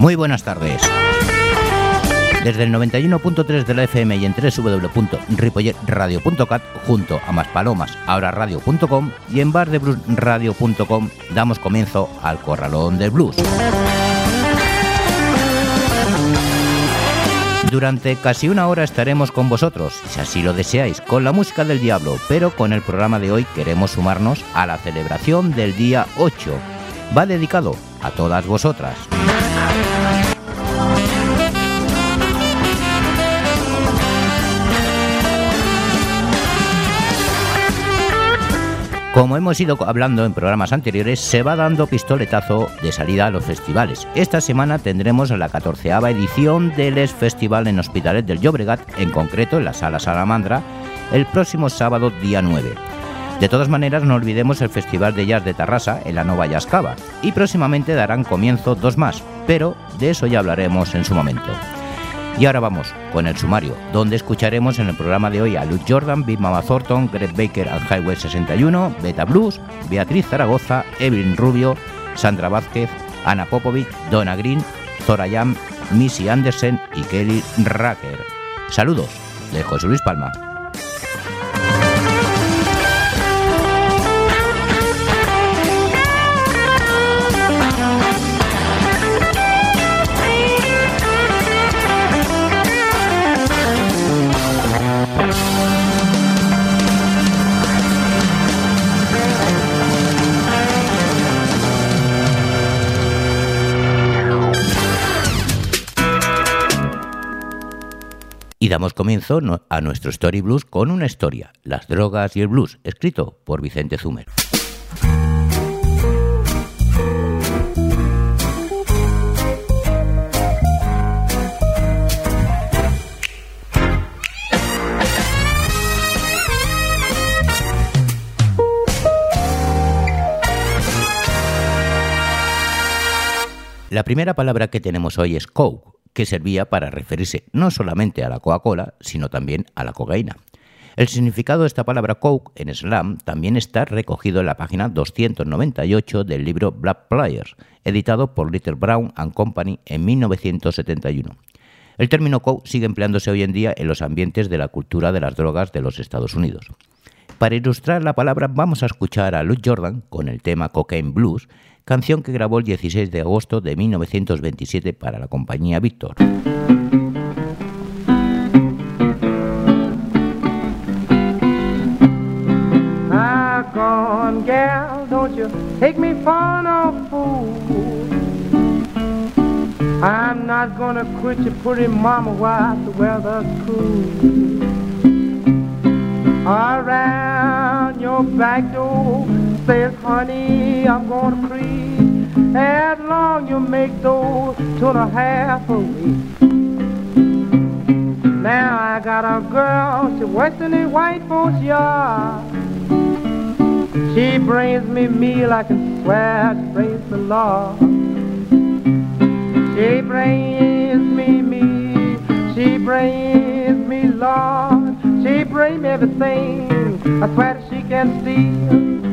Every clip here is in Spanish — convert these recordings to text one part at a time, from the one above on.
Muy buenas tardes. Desde el 91.3 de la FM y en www.ripolletradio.cat junto a Maspalomas, ahora radio.com y en bardebluesradio.com damos comienzo al Corralón del Blues. Durante casi una hora estaremos con vosotros, si así lo deseáis, con la música del diablo, pero con el programa de hoy queremos sumarnos a la celebración del día 8. Va dedicado a todas vosotras. Como hemos ido hablando en programas anteriores, se va dando pistoletazo de salida a los festivales. Esta semana tendremos la catorceava edición del Es Festival en Hospitalet del Llobregat, en concreto en la Sala Salamandra, el próximo sábado día 9. De todas maneras, no olvidemos el Festival de Jazz de Tarrasa en la Nova Yascava, y próximamente darán comienzo dos más, pero de eso ya hablaremos en su momento. Y ahora vamos con el sumario, donde escucharemos en el programa de hoy a Luke Jordan, Big Mama Thornton, Greg Baker al Highway 61, Beta Blues, Beatriz Zaragoza, Evelyn Rubio, Sandra Vázquez, Ana Popovic, Donna Green, Zora Yam, Missy Anderson y Kelly Racker. Saludos de José Luis Palma. Damos comienzo a nuestro Story Blues con una historia, Las drogas y el blues, escrito por Vicente Zumer. La primera palabra que tenemos hoy es coke, que servía para referirse no solamente a la Coca-Cola, sino también a la cocaína. El significado de esta palabra coke en slam también está recogido en la página 298 del libro Black Players, editado por Little Brown and Company en 1971. El término coke sigue empleándose hoy en día en los ambientes de la cultura de las drogas de los Estados Unidos. Para ilustrar la palabra vamos a escuchar a Luke Jordan con el tema Cocaine Blues, canción que grabó el 16 de agosto de 1927 para la compañía don't you take me for no fool. I'm not gonna quit you, pretty mama, while the weather's cool. Around your back door says, honey, I'm gonna creep as long you make those two and a half a week. Now I got a girl, she works in white folks' yard. She brings me meal, I can swear she brings the Lord. She brings me meal, she brings me Lord. She brings me everything, I swear that she can steal.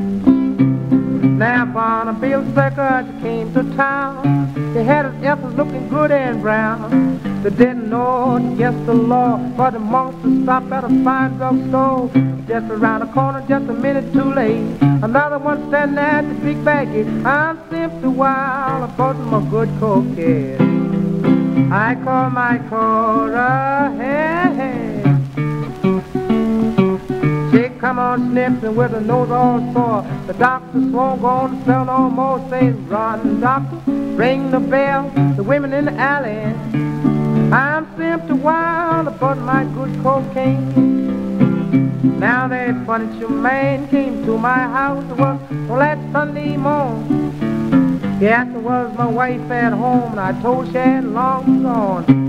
Now bill sucker came to town. They had his apples looking good and brown. They didn't know against the law, but the monster stopped at a fine drug store. Just around the corner, just a minute too late. Another one standing at the big baggie. I'm simply wild about my good cocaine. I call my Cora, hey, hey come on sniffing with a nose all sore. The doctor go on to sell no more. Say, run, doctor, ring the bell. The women in the alley. I'm simply wild about my good cocaine. Now that furniture man came to my house. It was on that Sunday morning. Yes, it was my wife at home, and I told she had long gone.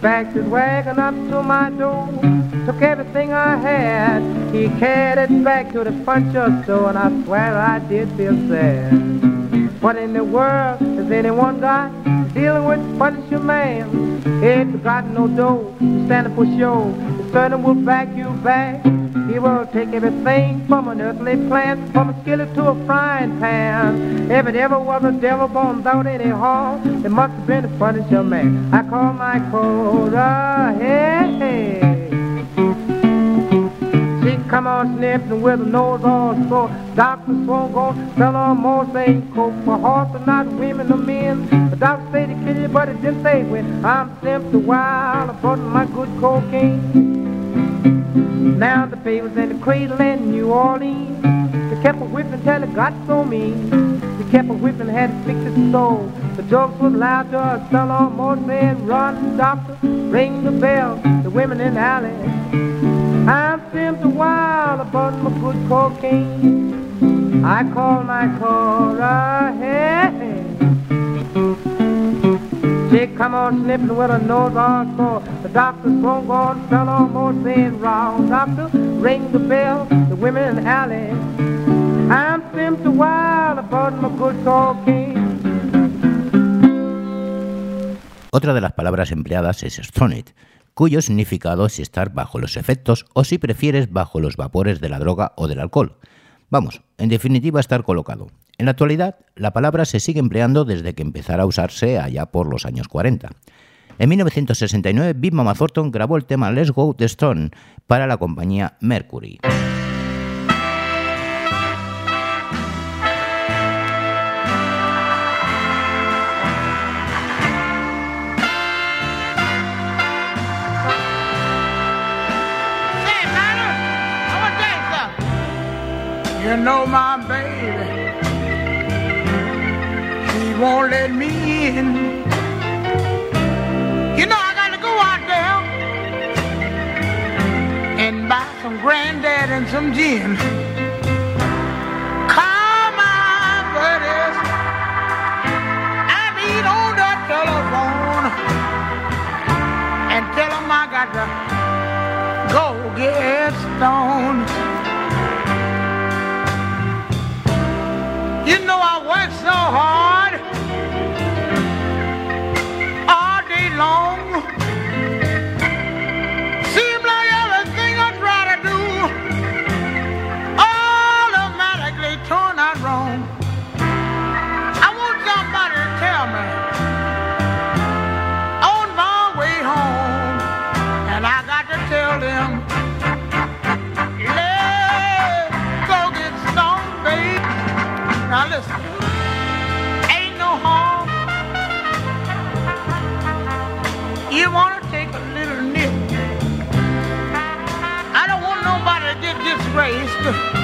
Backed his wagon up to my door, took everything I had. He carried it back to the puncher store, and I swear I did feel sad. What in the world has anyone got dealing with puncher man? If you got no dough, you stand up for show. The certain will back you back. He will take everything from an earthly plant, from a skillet to a frying pan. If it ever was a devil born without any harm, it must have been a furniture man. I call my Cora, hey, hey. She come on sniffing with a nose all sore. Doctor sell on more saying coke for horse or not women or men. The doctor say to kill you, but it didn't say when. I'm simply wild about my good cocaine. Now the papers in the cradle in New Orleans. They kept a whipping till it got so mean. They kept a whipping, had to fix his soul. The jokes was loud to us, sell on more saying, run, doctor, ring the bell. The women in the alley. I'm simply wild about my good cocaine. I call my Cora, hey. She come on sniffing with her nose all sore. The doctor's won't go on, fell on more saying wrong. Doctor, ring the bell, the women in the alley. I'm simply wild about my good cocaine. Otra de las palabras empleadas es stoned, cuyo significado es estar bajo los efectos o si prefieres bajo los vapores de la droga o del alcohol. Vamos, en definitiva estar colocado. En la actualidad, la palabra se sigue empleando desde que empezara a usarse allá por los años 40. En 1969, Big Mama Thornton grabó el tema Let's Go the Stone para la compañía Mercury. You know my baby, she won't let me in. You know I got to go out there and buy some granddad and some gin. Call my buddies. I meet on the telephone and tell them I got to go get stoned. You know I work so hard Yeah.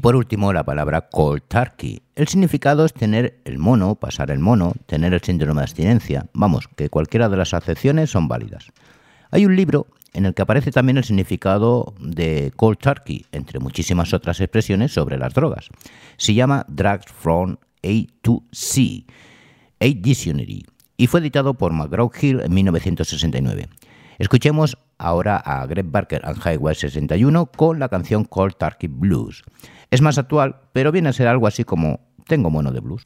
Y por último, la palabra cold turkey. El significado es tener el mono, pasar el mono, tener el síndrome de abstinencia. Vamos, que cualquiera de las acepciones son válidas. Hay un libro en el que aparece también el significado de cold turkey, entre muchísimas otras expresiones sobre las drogas. Se llama Drugs from A to C, A Dictionary, y fue editado por McGraw-Hill en 1969. Escuchemos ahora a Greg Barker and Highway 61 con la canción Cold Turkey Blues. Es más actual, pero viene a ser algo así como Tengo mono de blues.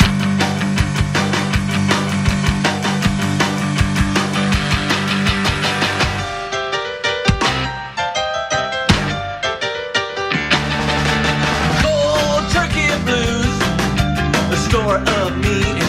Of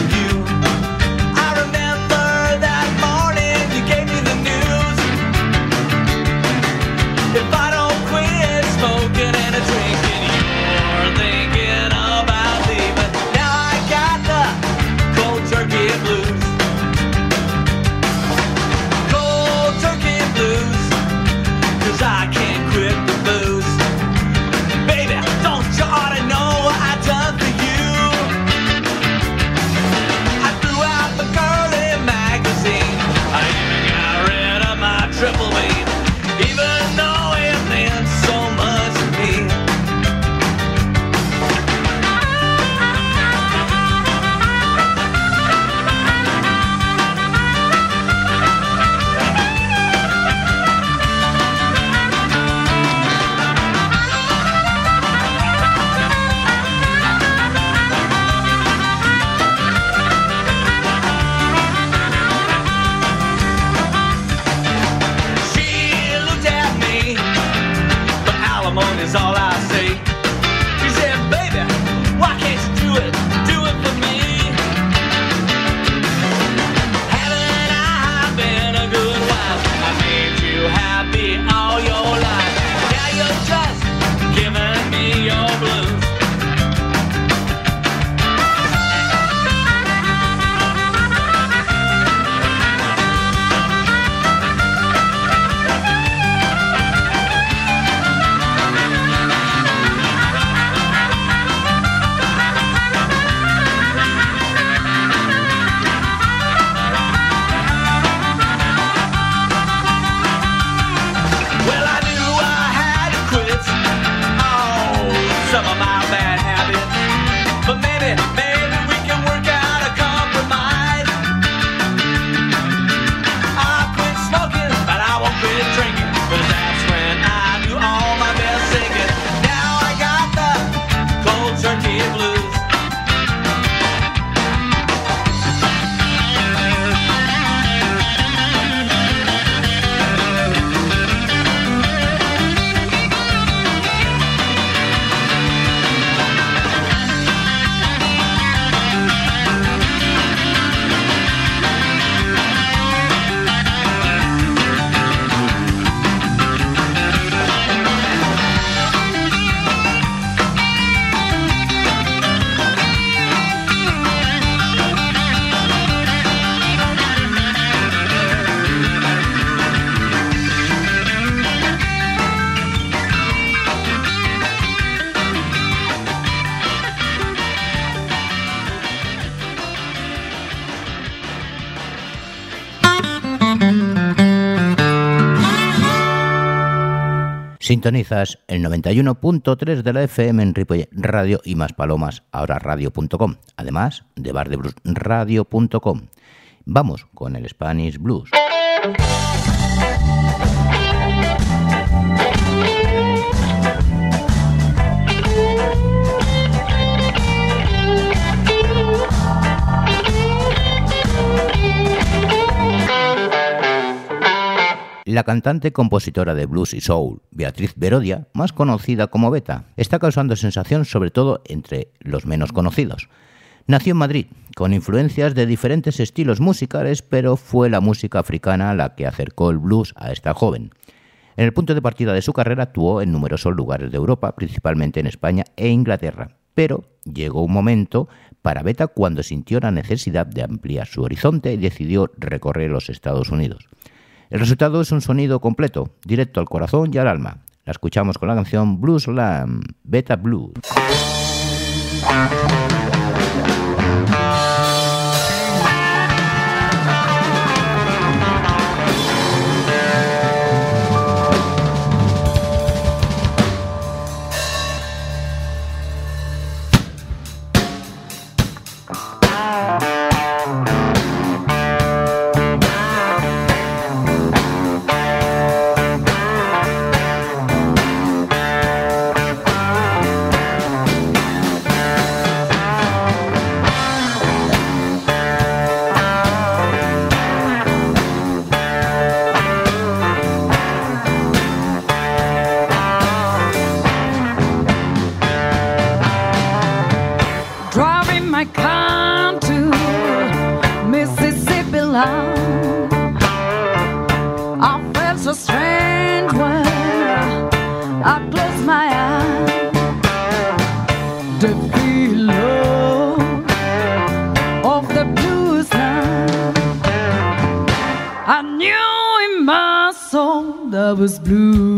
Sintonizas el 91.3 de la FM en Ripollet Radio y más palomas, ahora radio.com, además de bardebluesradio.com. Vamos con el Spanish Blues. La cantante compositora de blues y soul, Beatriz Berodia, más conocida como Beta, está causando sensación sobre todo entre los menos conocidos. Nació en Madrid, con influencias de diferentes estilos musicales, pero fue la música africana la que acercó el blues a esta joven. En el punto de partida de su carrera actuó en numerosos lugares de Europa, principalmente en España e Inglaterra, pero llegó un momento para Beta cuando sintió la necesidad de ampliar su horizonte y decidió recorrer los Estados Unidos. El resultado es un sonido completo, directo al corazón y al alma. La escuchamos con la canción Blues Slam, Beta Blues. Was blues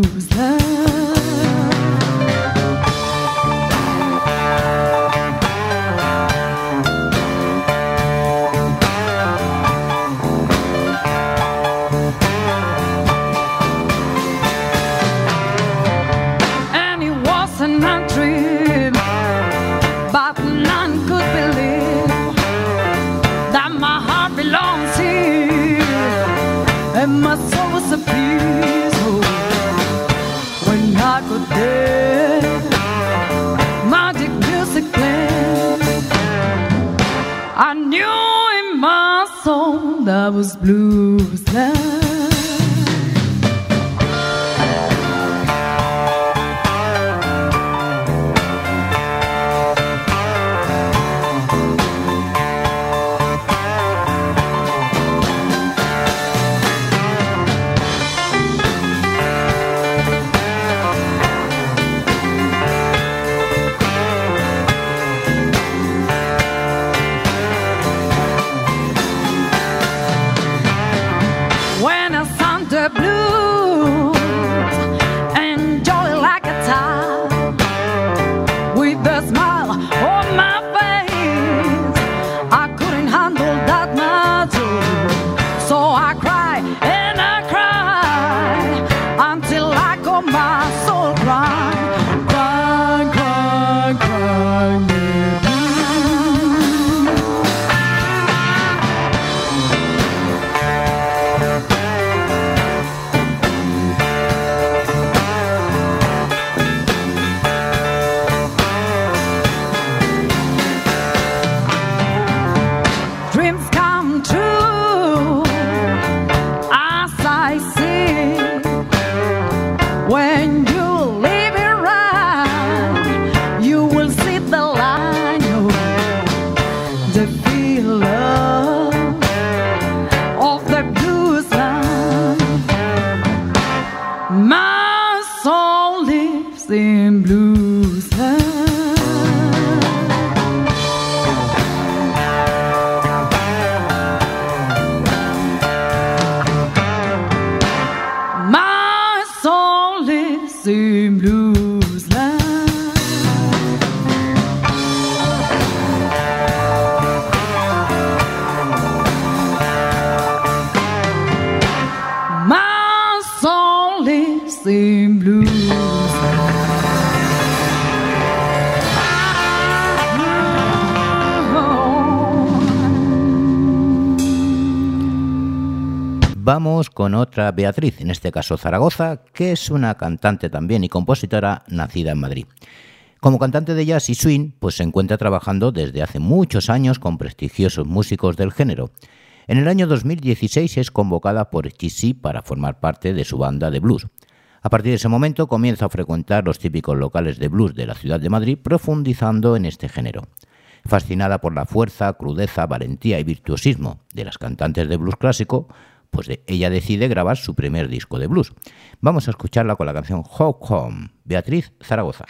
Con otra Beatriz, en este caso Zaragoza, que es una cantante también y compositora nacida en Madrid. Como cantante de jazz y swing, pues se encuentra trabajando desde hace muchos años con prestigiosos músicos del género. En el año 2016 es convocada por XC para formar parte de su banda de blues. A partir de ese momento comienza a frecuentar los típicos locales de blues de la ciudad de Madrid, profundizando en este género. Fascinada por la fuerza, crudeza, valentía y virtuosismo de las cantantes de blues clásico, pues de- ella decide grabar su primer disco de blues. Vamos a escucharla con la canción How Come, Beatriz Zaragoza.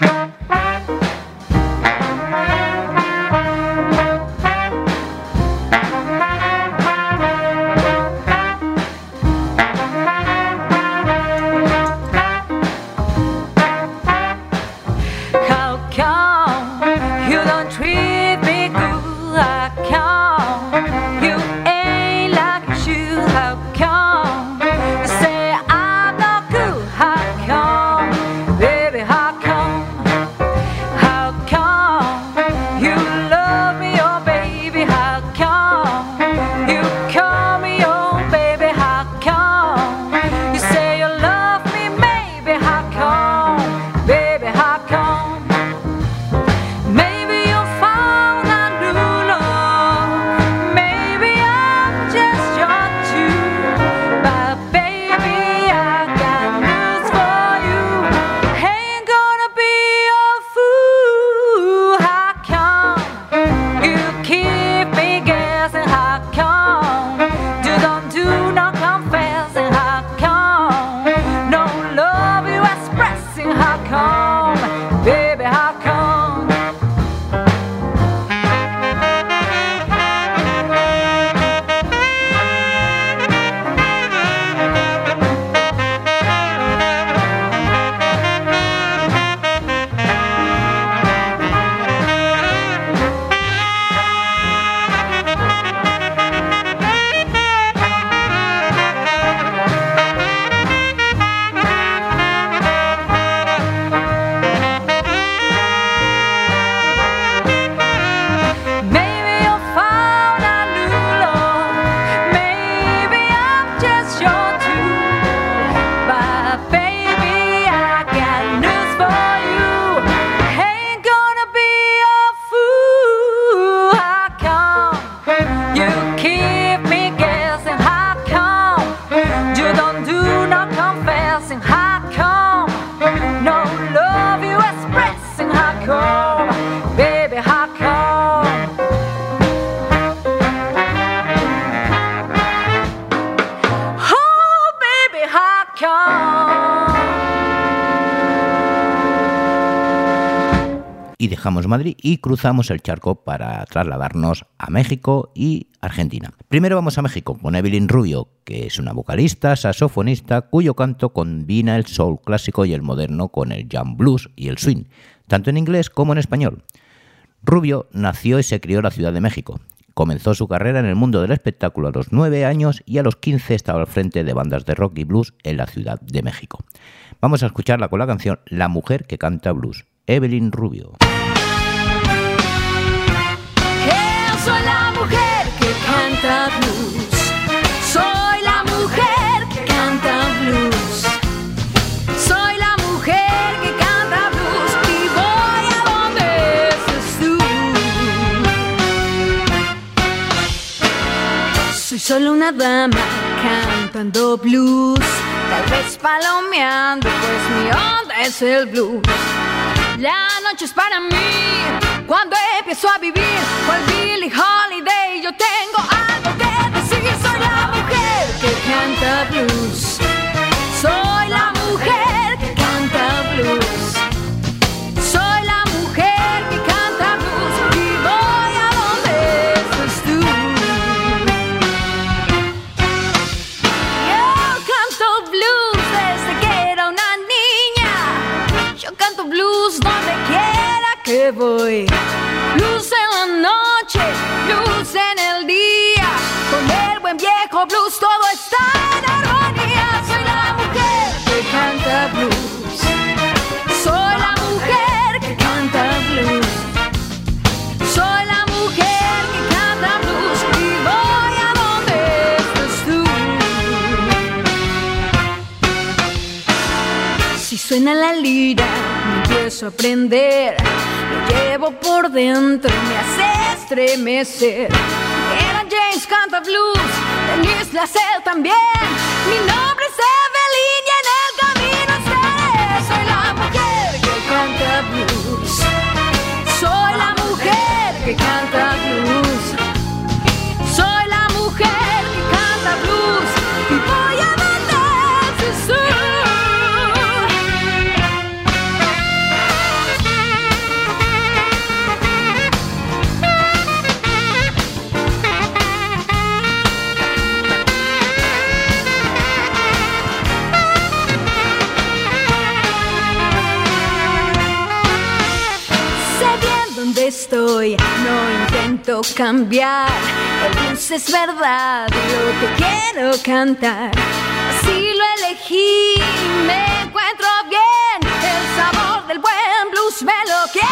Dejamos Madrid y cruzamos el charco para trasladarnos a México y Argentina. Primero vamos a México con Evelyn Rubio, que es una vocalista, saxofonista, cuyo canto combina el soul clásico y el moderno con el jam blues y el swing, tanto en inglés como en español. Rubio nació y se crió en la Ciudad de México. Comenzó su carrera en el mundo del espectáculo a los 9 años y a los 15 estaba al frente de bandas de rock y blues en la Ciudad de México. Vamos a escucharla con la canción La mujer que canta blues, Evelyn Rubio. Soy la mujer que canta blues. Soy la mujer que canta blues. Soy la mujer que canta blues y voy a donde estés tú. Soy solo una dama cantando blues. Tal vez palomeando, pues mi onda es el blues. La noche es para mí cuando empiezo a vivir Billie Holiday. Yo tengo suena la lira, me empiezo a aprender. Lo llevo por dentro me hace estremecer. Era James canta blues, Denise la también. Mi nombre estoy, no intento cambiar. El es verdad, lo que quiero cantar. Así lo elegí, me encuentro bien. El sabor del buen blues me lo quiero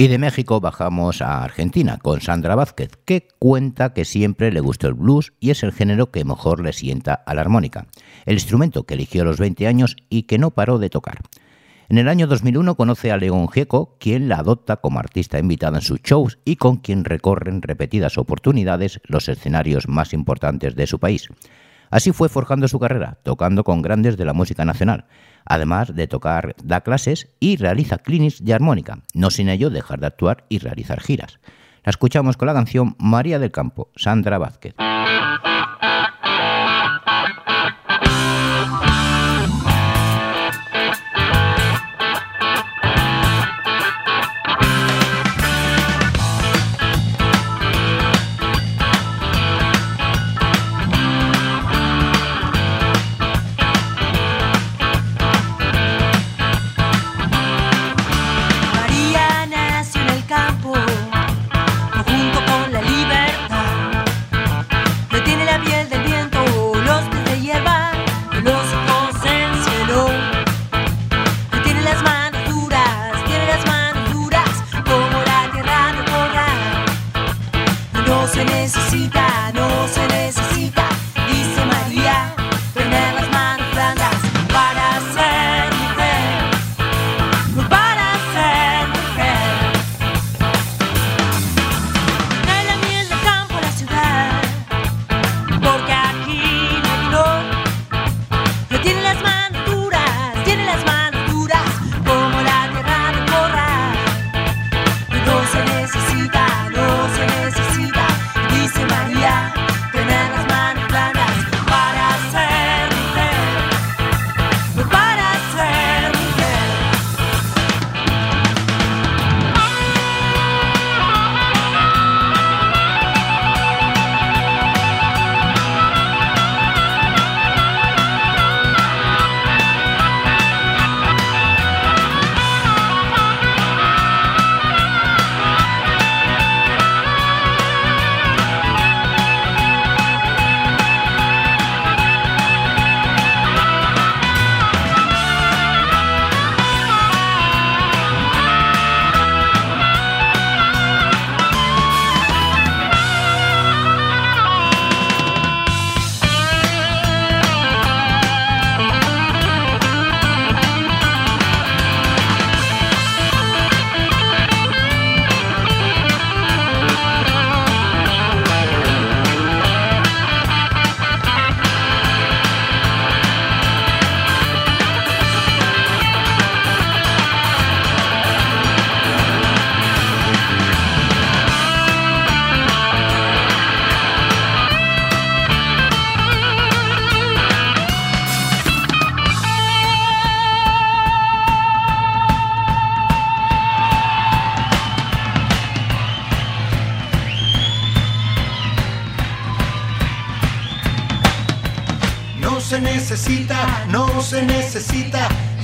Y de México bajamos a Argentina con Sandra Vázquez, que cuenta que siempre le gustó el blues y es el género que mejor le sienta a la armónica, el instrumento que eligió a los 20 años y que no paró de tocar. En el año 2001 conoce a León Gieco, quien la adopta como artista invitada en sus shows y con quien recorren repetidas oportunidades los escenarios más importantes de su país. Así fue forjando su carrera, tocando con grandes de la música nacional. Además de tocar, da clases y realiza clinics de armónica, no sin ello dejar de actuar y realizar giras. La escuchamos con la canción María del Campo, Sandra Vázquez.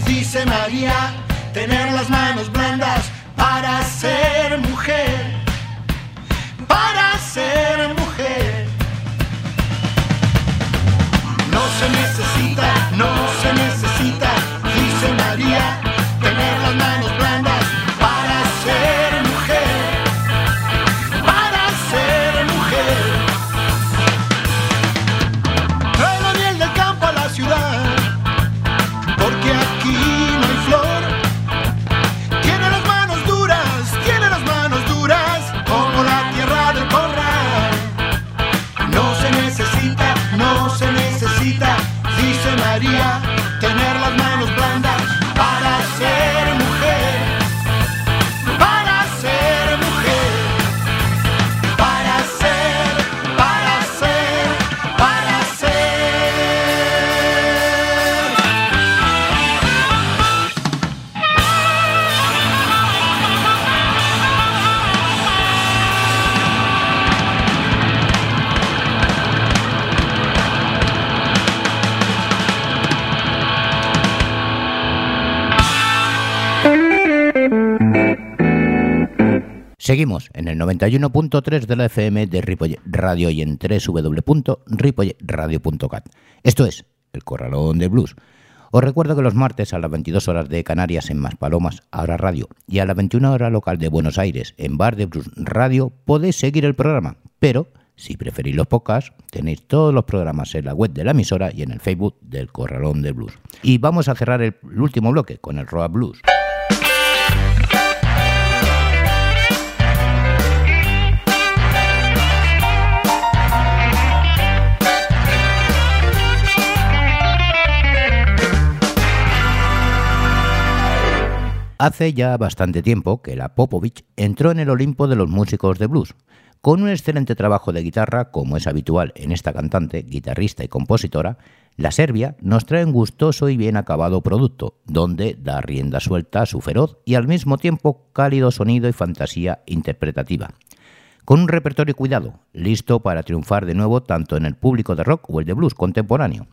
Dice María, tener las manos blandas para ser mujer, para ser mujer. No se necesita, no se necesita, dice María, Seguimos en el 91.3 de la FM de Ripollet Radio y en www.ripolletradio.cat. Esto es El Corralón de Blues. Os recuerdo que los martes a las 22 horas de Canarias en Maspalomas, ahora radio, y a las 21 horas local de Buenos Aires en Bar de Blues Radio podéis seguir el programa, pero Si preferís los podcasts, tenéis todos los programas en la web de la emisora y en el Facebook del Corralón de Blues. Y vamos a cerrar el, último bloque con el Road Blues. Hace ya bastante tiempo que la Popovich entró en el Olimpo de los músicos de blues. Con un excelente trabajo de guitarra, como es habitual en esta cantante, guitarrista y compositora, la Serbia nos trae un gustoso y bien acabado producto, donde da rienda suelta a su feroz y al mismo tiempo cálido sonido y fantasía interpretativa. Con un repertorio cuidado, listo para triunfar de nuevo tanto en el público de rock o el de blues contemporáneo.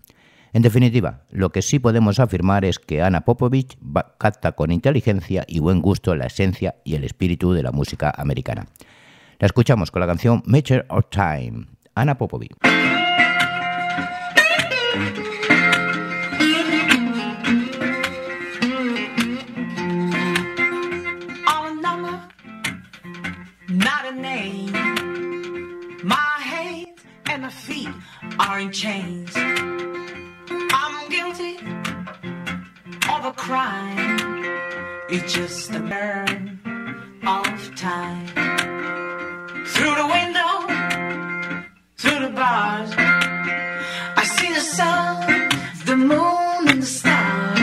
En definitiva, lo que sí podemos afirmar es que Ana Popovich capta con inteligencia y buen gusto la esencia y el espíritu de la música americana. La escuchamos con la canción Measure of Time. Ana Popovich. Guilty of a crime. It's just a burn of time. Through the window, through the bars, I see the sun, the moon, and the stars.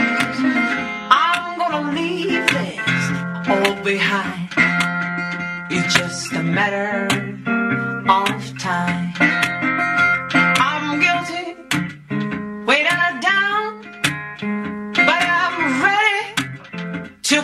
I'm gonna leave this all behind. It's just a matter of time. To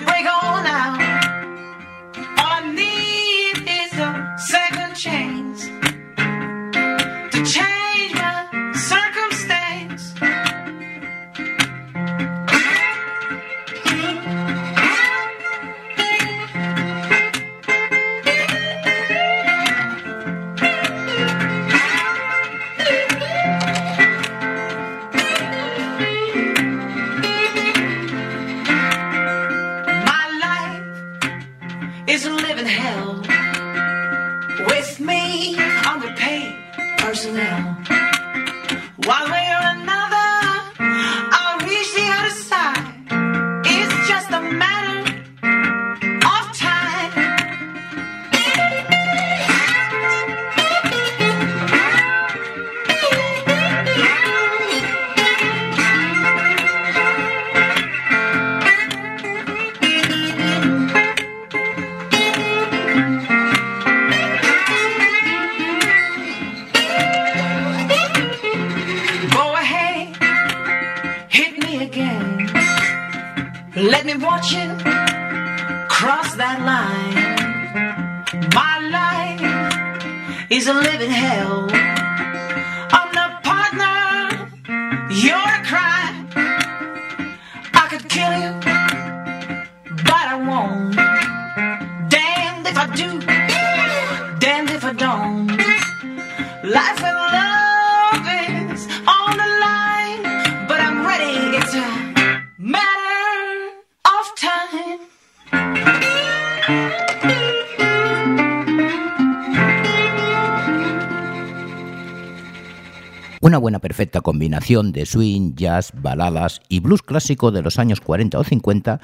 Una buena perfecta combinación de swing, jazz, baladas y blues clásico de los años 40 o 50,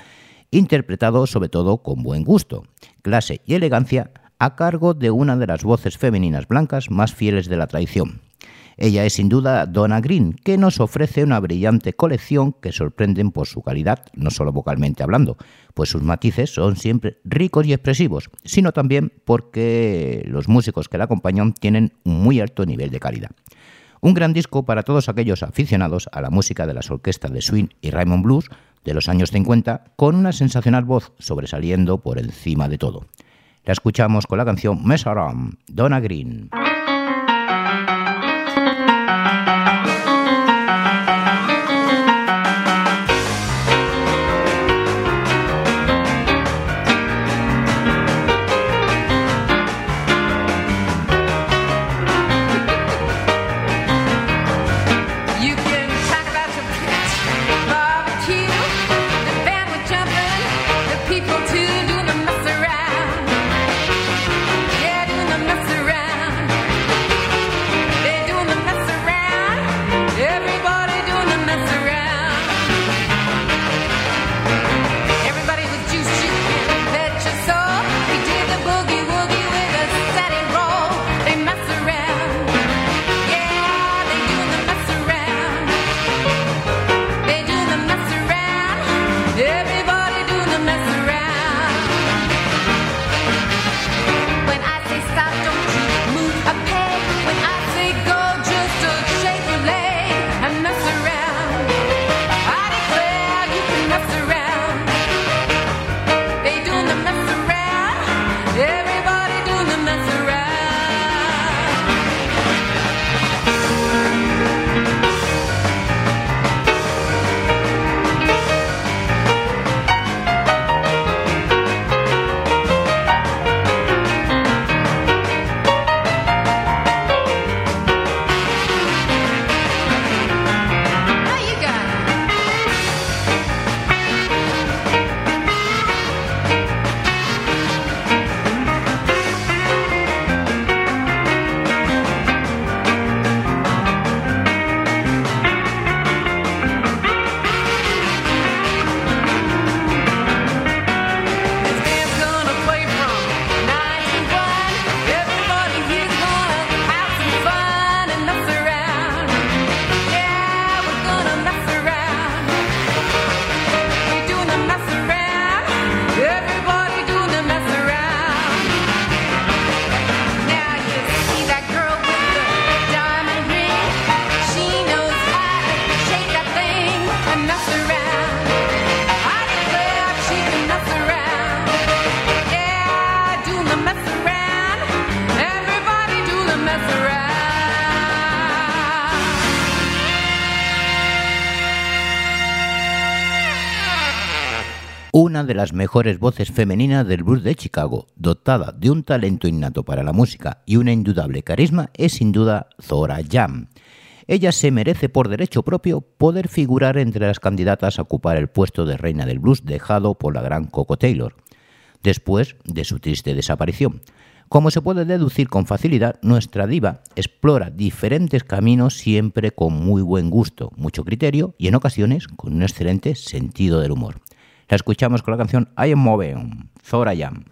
interpretado sobre todo con buen gusto, clase y elegancia, a cargo de una de las voces femeninas blancas más fieles de la tradición. Ella es sin duda Donna Green, que nos ofrece una brillante colección que sorprenden por su calidad, no solo vocalmente hablando, pues sus matices son siempre ricos y expresivos, sino también porque los músicos que la acompañan tienen un muy alto nivel de calidad. Un gran disco para todos aquellos aficionados a la música de las orquestas de swing y Raymond Blues de los años 50, con una sensacional voz sobresaliendo por encima de todo. La escuchamos con la canción Mess Around, Donna Green. Una de las mejores voces femeninas del blues de Chicago, dotada de un talento innato para la música y una indudable carisma, es sin duda Zora Jam. Ella se merece por derecho propio poder figurar entre las candidatas a ocupar el puesto de reina del blues dejado por la gran Coco Taylor, después de su triste desaparición. Como se puede deducir con facilidad, nuestra diva explora diferentes caminos siempre con muy buen gusto, mucho criterio y en ocasiones con un excelente sentido del humor. La escuchamos con la canción I Am Moving, Zora Jam.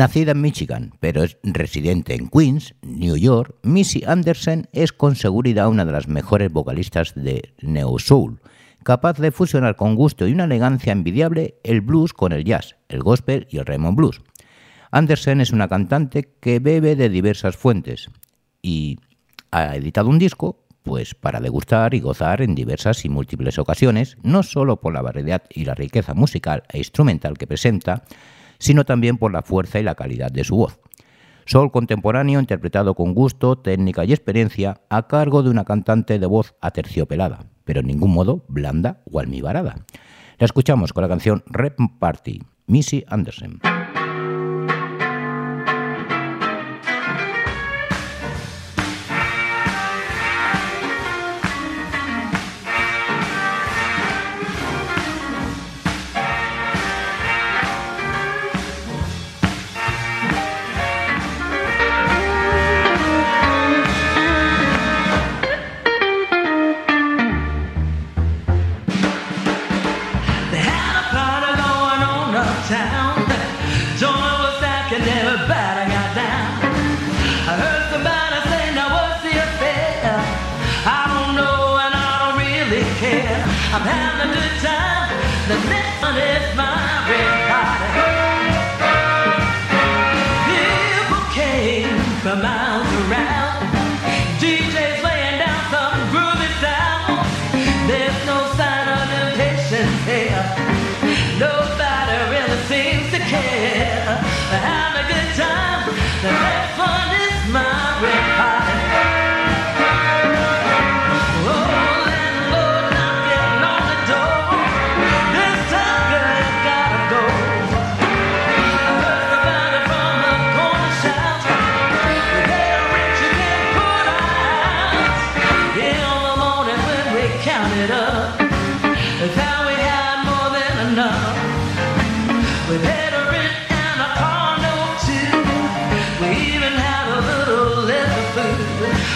Nacida en Michigan, pero es residente en Queens, New York, Missy Anderson es con seguridad una de las mejores vocalistas de Neo Soul, capaz de fusionar con gusto y una elegancia envidiable el blues con el jazz, el gospel y el Raymond Blues. Anderson es una cantante que bebe de diversas fuentes y ha editado un disco pues para degustar y gozar en diversas y múltiples ocasiones, no solo por la variedad y la riqueza musical e instrumental que presenta, sino también por la fuerza y la calidad de su voz. Sol contemporáneo interpretado con gusto, técnica y experiencia a cargo de una cantante de voz aterciopelada, pero en ningún modo blanda o almibarada. La escuchamos con la canción Rep Party, Missy Anderson.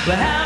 But how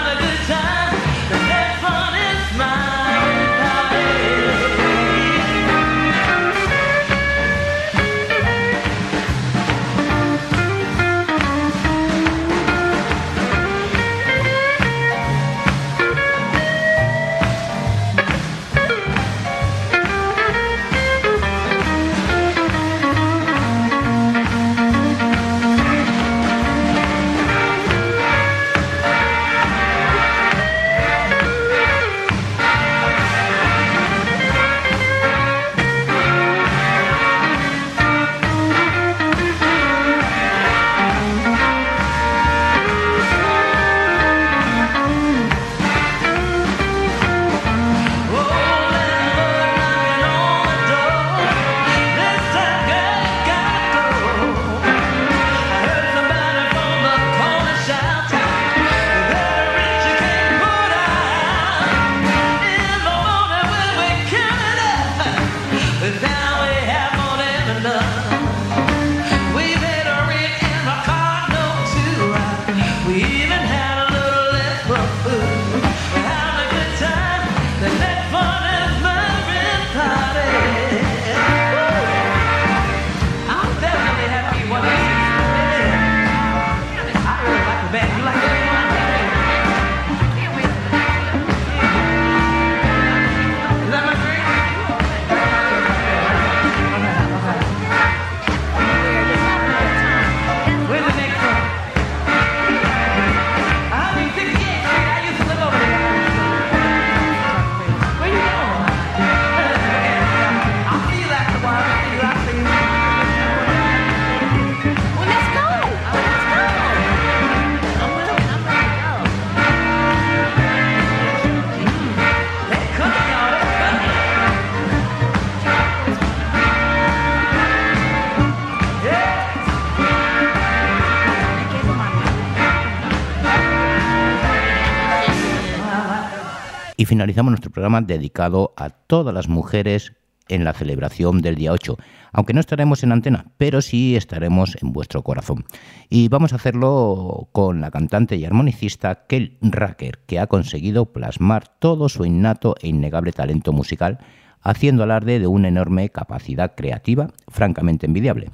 finalizamos nuestro programa dedicado a todas las mujeres en la celebración del día 8, aunque no estaremos en antena, pero sí estaremos en vuestro corazón. Y vamos a hacerlo con la cantante y armonicista Kel Racker, que ha conseguido plasmar todo su innato e innegable talento musical, haciendo alarde de una enorme capacidad creativa francamente envidiable.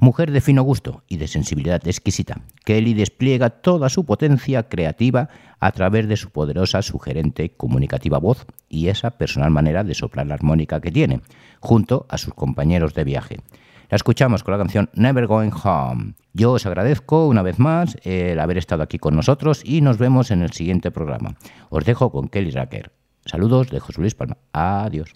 Mujer de fino gusto y de sensibilidad exquisita, Kelly despliega toda su potencia creativa a través de su poderosa, sugerente, comunicativa voz y esa personal manera de soplar la armónica que tiene, junto a sus compañeros de viaje. La escuchamos con la canción Never Going Home. Yo os agradezco una vez más el haber estado aquí con nosotros y nos vemos en el siguiente programa. Os dejo con Kelly Racker. Saludos de José Luis Palma. Adiós.